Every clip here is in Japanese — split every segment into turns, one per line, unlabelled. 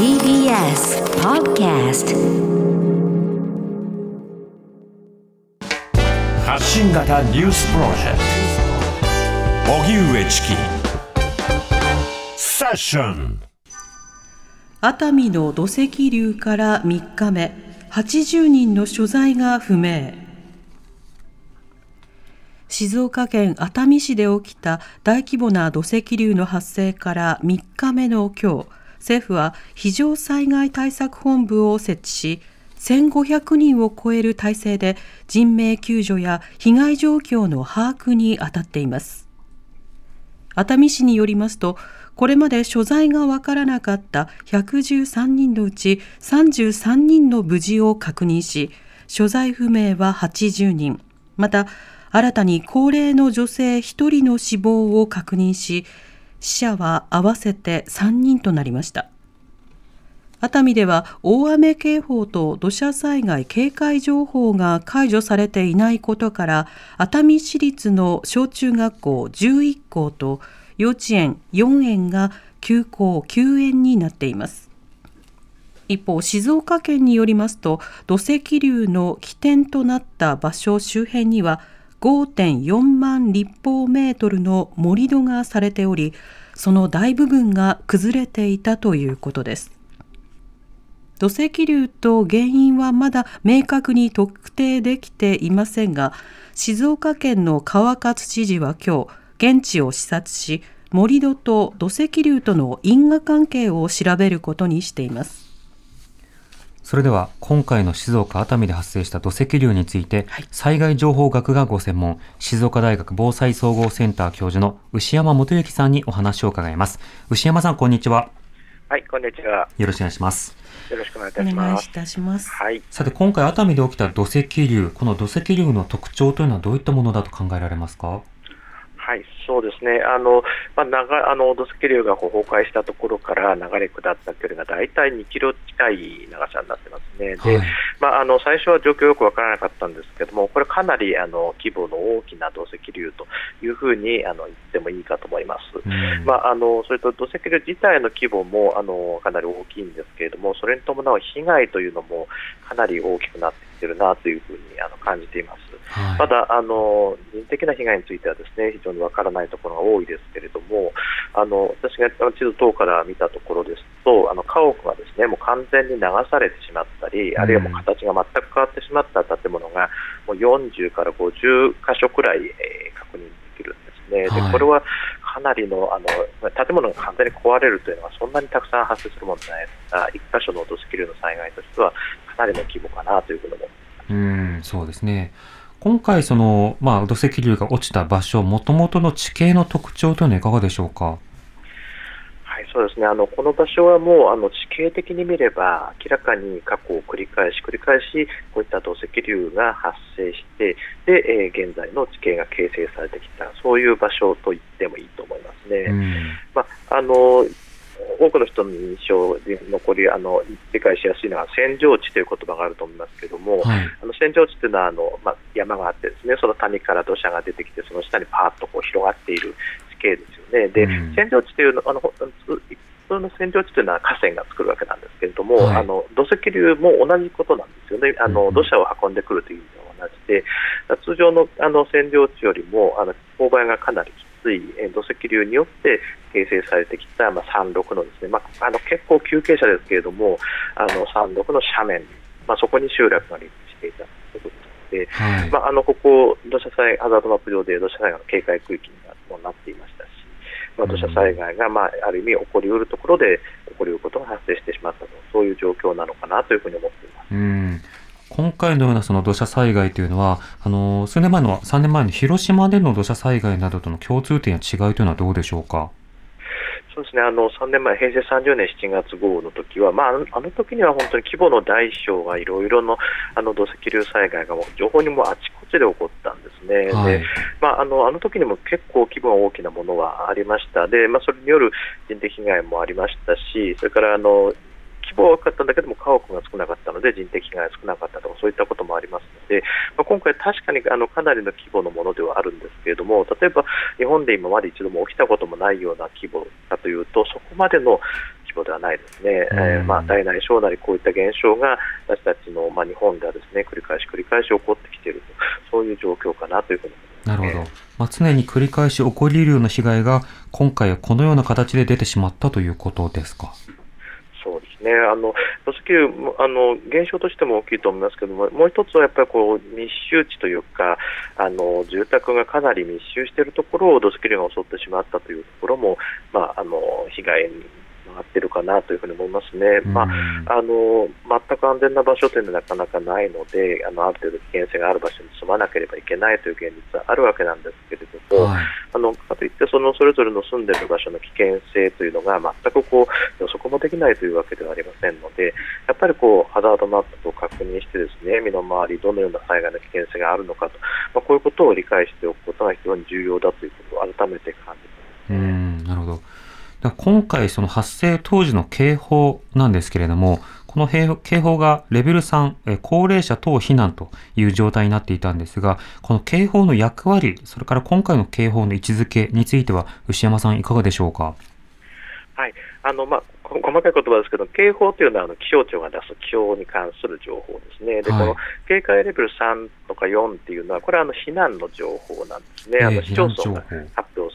TBS Podcast
発信型ニュースプロジェクト。荻上チキ。セッション。
熱海の土石流から3日目。80人の所在が不明。静岡県熱海市で起きた大規模な土石流の発生から3日目の今日政府は非常災害対策本部を設置し1500人を超える体制で人命救助や被害状況の把握に当たっています。熱海市によりますとこれまで所在がわからなかった113人のうち33人の無事を確認し所在不明は80人また新たに高齢の女性1人の死亡を確認し死者は合わせて3人となりました。熱海では大雨警報と土砂災害警戒情報が解除されていないことから熱海市立の小中学校11校と幼稚園4園が休校休園になっています。一方静岡県によりますと土石流の起点となった場所周辺には5.4万立方メートルの盛り土がされておりその大部分が崩れていたということです。土石流と原因はまだ明確に特定できていませんが静岡県の川勝知事は今日現地を視察し盛り土と土石流との因果関係を調べることにしています。
それでは今回の静岡熱海で発生した土石流について、はい、災害情報学がご専門静岡大学防災総合センター教授の牛山元幸さんにお話を伺います。牛山さんこんにちは。
はいこんにちは。
よろしくお願いします。
よろしくお願いいたします。
いたします。
はい。
さて、今回熱海で起きた土石流、この土石流の特徴というのはどういったものだと考えられますか？
はい、そうですね、あのまあ、長あの土石流がこう崩壊したところから流れ下った距離が大体2キロ近い長さになってますね、でまあ、あの最初は状況よく分からなかったんですけども、これ、かなりあの規模の大きな土石流というふうにあの言ってもいいかと思います、まあ、あのそれと土石流自体の規模もあのかなり大きいんですけれども、それに伴う被害というのもかなり大きくなってきてるなというふうにあの感じています。はい、まだあの人的な被害についてはですね非常にわからないところが多いですけれども、あの私が地図等から見たところですと、あの家屋がですねもう完全に流されてしまったり、あるいはもう形が全く変わってしまった建物がもう40から50箇所くらい、えー、確認できるんですね。でこれはかなりのあの建物が完全に壊れるというのはそんなにたくさん発生するものじゃないですか、1箇所の土石流の災害としてはかなりの規模かなというふうに思。
うんそうですね。今回その、まあ、土石流が落ちた場所、もともとの地形の特徴というのはいかがでしょうか？
はい、そうですね。あのこの場所はもうあの地形的に見れば明らかに過去を繰り返し繰り返しこういった土石流が発生してで、えー、現在の地形が形成されてきたそういう場所と言ってもいいと思いますね。まああの多くの人の印象で残りあの理解しやすいのは扇状地という言葉があると思いますけれども、はい、あの扇状地というのはあの、まあ、山があってですねその谷から土砂が出てきてその下にパーッとこう広がっている地形ですよね。で、地というのあの普通の扇状地というのは河川が作るわけなんですけれども、はい、あの土石流も同じことなんですよね。あの土砂を運んでくるという意味では同じで、通常のあの扇状地よりもあの勾配がかなりきつい土石流によって形成されてきた、まあ、山麓のですね、まあ、あの結構急傾斜ですけれども、あの山麓の斜面、まあ、そこに集落が立地していたということで、はい、まあ、あのここ、土砂災害ハザードマップ上で土砂災害の警戒区域にもなっていましたし、まあ、土砂災害が、まあ、ある意味起こりうるところで起こりうることが発生してしまったと、そういう状況なのかなというふうに思っています。
うん今回のようなその土砂災害というのは、あの数年前の3年前の広島での土砂災害などとの共通点や違いというのはどうでしょうか？
そうですね。あの3年前、平成30年7月豪雨の時は、まあ、あの時には本当に規模の大小がいろいろのあの土石流災害が情報にもあちこちで起こったんですね、はい、でまあ、あのあの時にも結構規模が大きなものはありました、でまあ、それによる人的被害もありましたし、それからあの規模は大きかったんだけども家屋が少なかったので人的被害が少なかったとかそういったこともありますので、まあ、今回、確かにあのかなりの規模のものではあるんですけれども例えば日本で今まで一度も起きたこともないような規模かというとそこまでの規況ではないですね、えーまあ、大なり小なりこういった現象が私たちの、まあ、日本ではですね繰り返し繰り返し起こってきていると、そういう状況かなというふうに
なるほど。まあ、常に繰り返し起こり得るような被害が、今回はこのような形で出てしまったということですか？
ですね、あの土石流あの、現象としても大きいと思いますけども、もう一つはやっぱりこう密集地というか、あの住宅がかなり密集しているところを土石流が襲ってしまったというところも、まあ、あの被害になってるかなというふうに思いますね、まあ、あの全く安全な場所というのはなかなかないので、あのある程度危険性がある場所に住まなければいけないという現実はあるわけなんですけれども、はい、あのかといってそのそれぞれの住んでいる場所の危険性というのが全くこう予測もできないというわけではありませんので、やっぱりこうハザードマップを確認してですね身の回りどのような災害の危険性があるのかと、まあ、こういうことを理解しておくことが非常に重要だということを改めて感じます、
ね。うんなるほど今回その発生当時の警報なんですけれども、この警報がレベル3、高齢者等避難という状態になっていたんですが、この警報の役割、それから今回の警報の位置づけについては、牛山さん、いかがでしょうか？
はいあのまあ、細かい言葉ですけど、警報というのはあの気象庁が出す気象に関する情報ですね、で、はい、この警戒レベル3とか4っていうのは、これはあの避難の情報なんですね、えー、あの市町村が発表。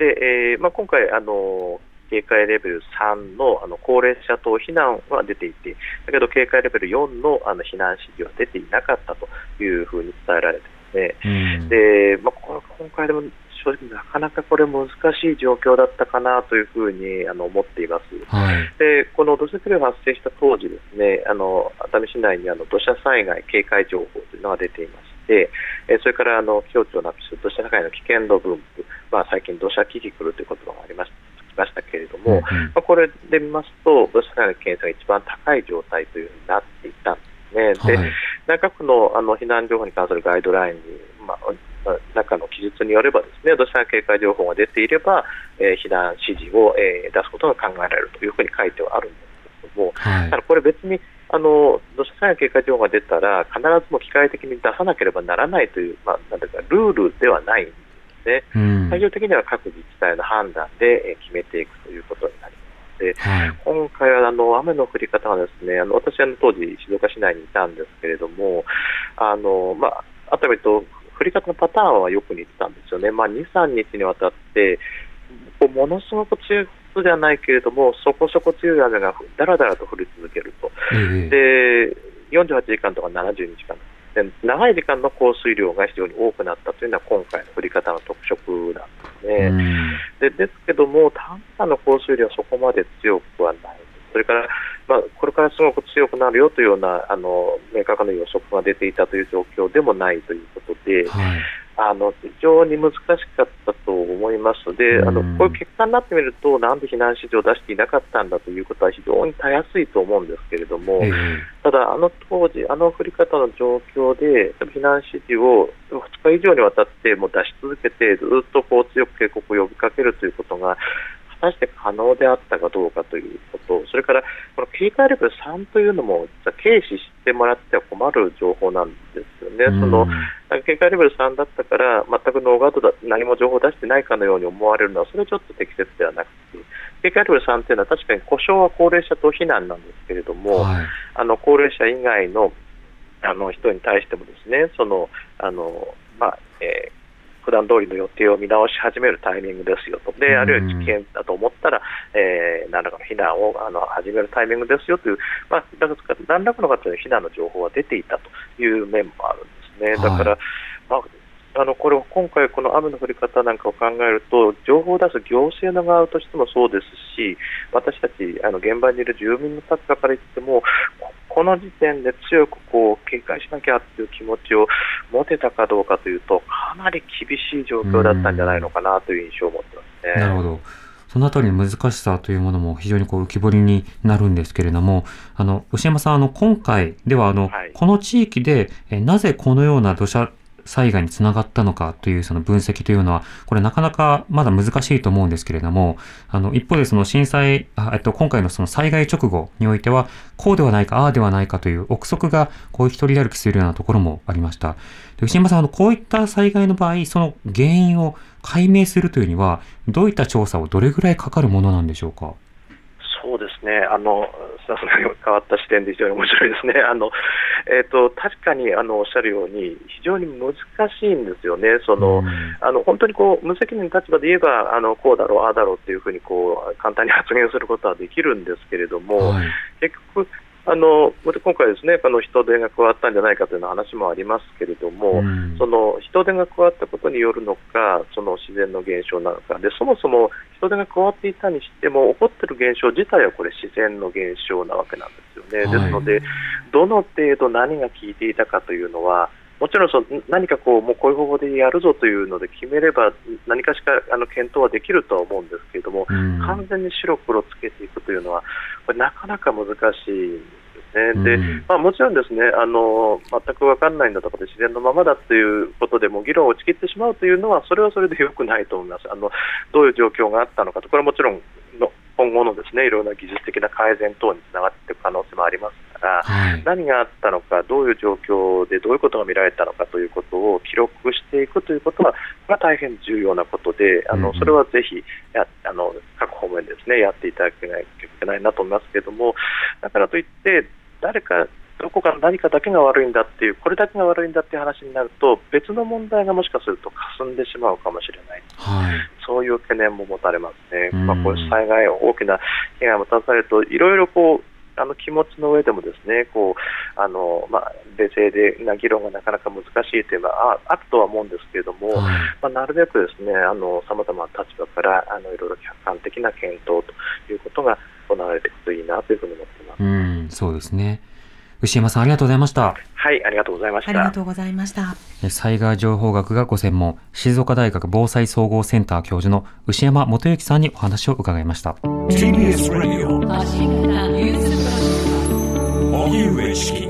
で、えーまあ、今回あの警戒レベル3のあの高齢者等避難は出ていて、だけど警戒レベル4のあの避難指示は出ていなかったというふうに伝えられてますね。うん、でまあ、こ今回でも正直なかなかこれ難しい状況だったかなというふうにあの思っています。はい、でこの土石流発生した当時ですね、あの熱海市内にあの土砂災害警戒情報というのが出ていまして、えそれからあの気象庁なくす土砂災害の危険度分布、まあ、最近、土砂キキクルという言葉がありましたましたけれども、うんうん、まあ、これで見ますと、土砂災害の危険性が一番高い状態というふうになっていたんですね。はい、で内閣府のあの避難情報に関するガイドラインに、まあ、中の記述によればですね土砂警戒情報が出ていれば、えー、避難指示を、えー、出すことが考えられるというふうに書いてはあるんですけれども、はい、ただこれ別にあの土砂災害警戒情報が出たら必ずも機械的に出さなければならないという,、まあ、なんていうかルールではないんですね、最終的には各自治体の判断で決めていくということになります。で、はい、今回はあの雨の降り方がですねあの私は当時、静岡市内にいたんですけれども、あのまあ、熱海と降り方のパターンはよく似てたんですよね、まあ、2、3日にわたって、ものすごく強いことではないけれども、そこそこ強い雨がだらだらと降り続けると、で48時間とか72時間。で、長い時間の降水量が非常に多くなったというのは、今回の降り方の特色なんですね。でですけども、短波の降水量はそこまで強くはない。それから、まあ、これからすごく強くなるよというようなあの明確な予測が出ていたという状況でもないということで、はい、あの非常に難しかったますで、あのこういう結果になってみると、なんで避難指示を出していなかったんだということは非常にたやすいと思うんですけれども、ただ、あの当時、あの降り方の状況で、避難指示を2日以上にわたっても出し続けて、ずっとこう強く警告を呼びかけるということが、果たして可能であったかどうかということ、それからこの警戒レベル3というのも、実は軽視してもらっては困る情報なんですよね。その警戒レベル3だったから、全くノーガードだ、何も情報を出してないかのように思われるのは、それはちょっと適切ではなくて、警戒レベル3というのは確かに故障は高齢者等避難なんですけれども、はい、あの高齢者以外のあの人に対してもですね、そのあのまあえー普段通りの予定を見直し始めるタイミングですよと、であるいは危険だと思ったら、えー、何らかの避難をあの始めるタイミングですよという、まあ、何らかの形で避難の情報が出ていたという面もあるんですね。だから、はい、まああのこれ今回、この雨の降り方なんかを考えると、情報を出す行政の側としてもそうですし、私たちあの現場にいる住民の立場から言っても、この時点で強くこう警戒しなきゃという気持ちを持てたかどうかというと、かなり厳しい状況だったんじゃないのかなという印象を持ってますね。
なるほどそのあたりの難しさというものも非常にこう浮き彫りになるんですけれども、あの、牛山さん、あの、今回では、あの、はい、この地域で、えなぜこのような土砂災害につながったのかというその分析というのは、これなかなかまだ難しいと思うんですけれども、あの、一方でその震災、あえっと、今回のその災害直後においては、こうではないか、ああではないかという憶測が、こう一人歩きするようなところもありました。で牛山さん、あの、こういった災害の場合、その原因を解明するというには、どういった調査をどれぐらいかかるものなんでしょうか？
ね、あのさすがに変わった視点で非常に面白いですね、あのえーと、確かにあのおっしゃるように、非常に難しいんですよね、その、うん、あの本当にこう無責任な立場で言えば、あのこうだろう、ああだろうっていうふうにこう簡単に発言することはできるんですけれども、はい、結局、あの今回、ですねあの人手が加わったんじゃないかという話もありますけれども、うん、その人手が加わったことによるのか、その自然の現象なのか、でそもそも人手が加わっていたにしても、起こっている現象自体はこれ、自然の現象なわけなんですよね。はい、ですので、どの程度何が効いていたかというのは、もちろんその何かこうもうこういう方法でやるぞというので決めれば何かしかあの検討はできるとは思うんですけれども、うん、完全に白黒つけていくというのはこれなかなか難しいんですね。で、まあ、もちろんですねあの全く分かんないんだとかで自然のままだということでも議論を打ち切ってしまうというのはそれはそれでよくないと思います。あのどういう状況があったのかとこれはもちろんの今後のですねいろんな技術的な改善等につながっていく可能性もありますから、はい、何があったのか、どういう状況でどういうことが見られたのかということを記録していくということは、これは大変重要なことで、あのそれはぜひやあの各方面ですねやっていただけないといけないなと思いますけれども、だからといって、誰かどこか何かだけが悪いんだっていう、これだけが悪いんだっていう話になると、別の問題がもしかすると霞んでしまうかもしれない、はい、そういう懸念も持たれますね、まあ、こういう災害、大きな被害を持たされると、いろいろこうあの気持ちの上でもですねこうあの、まあ、冷静でな議論がなかなか難しいというのはあるとは思うんですけれども、はい、まあ、なるべくですねさまざまな立場からあのいろいろ客観的な検討ということが行われていくといいなというふうに思っています。
うんそうですね牛山さんありがとうございました。
はい、ありがとうございました。あ
りがとうございました。
災害情報学がご専門、静岡大学防災総合センター教授の牛山元幸さんにお話を伺いました。TBS ラジオ。荻上チキ